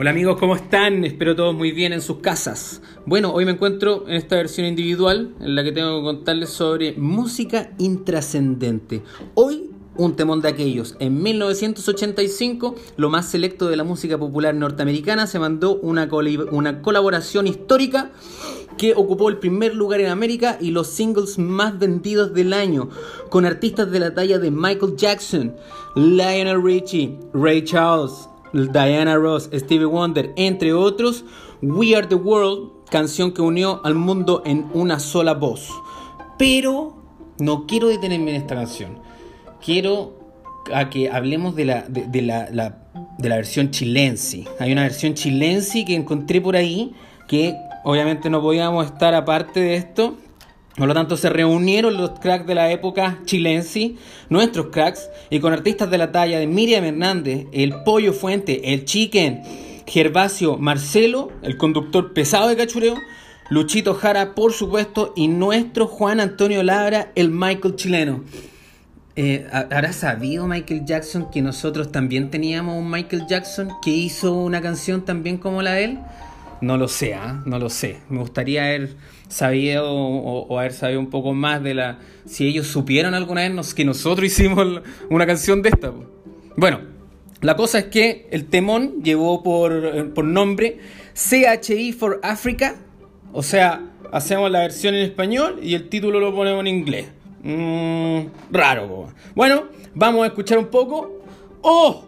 Hola amigos, ¿cómo están? Espero todos muy bien en sus casas. Bueno, hoy me encuentro en esta versión individual en la que tengo que contarles sobre música intrascendente. Hoy un temón de aquellos. En 1985, lo más selecto de la música popular norteamericana se mandó una, una colaboración histórica que ocupó el primer lugar en América y los singles más vendidos del año, con artistas de la talla de Michael Jackson, Lionel Richie, Ray Charles, Diana Ross, Stevie Wonder, entre otros, We Are the World, canción que unió al mundo en una sola voz. Pero no quiero detenerme en esta canción. Quiero a que hablemos de la, de, la, de la versión chilense. Hay una versión chilense que encontré por ahí que obviamente no podíamos estar aparte de esto por lo tanto, se reunieron los cracks de la época chilense, nuestros cracks, y con artistas de la talla de Miriam Hernández, el Pollo Fuente, el Chicken, Gervasio Marcelo, el conductor pesado de cachureo, Luchito Jara, por supuesto, y nuestro Juan Antonio Labra, el Michael chileno. Eh, ¿Habrá sabido Michael Jackson que nosotros también teníamos un Michael Jackson que hizo una canción también como la de él? No lo sé, ¿ah? no lo sé. Me gustaría haber sabido o, haber sabido un poco más de la... Si ellos supieron alguna vez que nosotros hicimos una canción de esta. Bueno, la cosa es que el temón llevó por, por nombre CHI for Africa. O sea, hacemos la versión en español y el título lo ponemos en inglés. Mm, raro. Bueno, vamos a escuchar un poco. ¡Oh!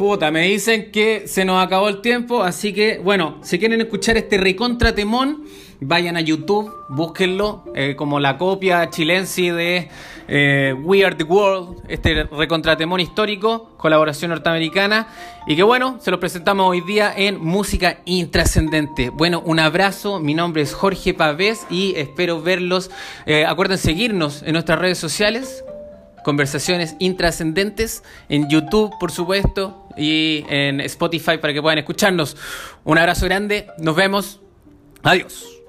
Puta, me dicen que se nos acabó el tiempo, así que bueno, si quieren escuchar este recontra temón, vayan a YouTube, búsquenlo, eh, como la copia chilense de eh, We Are the World, este recontratemón histórico, colaboración norteamericana, y que bueno, se lo presentamos hoy día en Música Intrascendente. Bueno, un abrazo, mi nombre es Jorge Pavés y espero verlos. Eh, acuerden seguirnos en nuestras redes sociales, conversaciones intrascendentes en YouTube, por supuesto, y en Spotify para que puedan escucharnos. Un abrazo grande, nos vemos, adiós.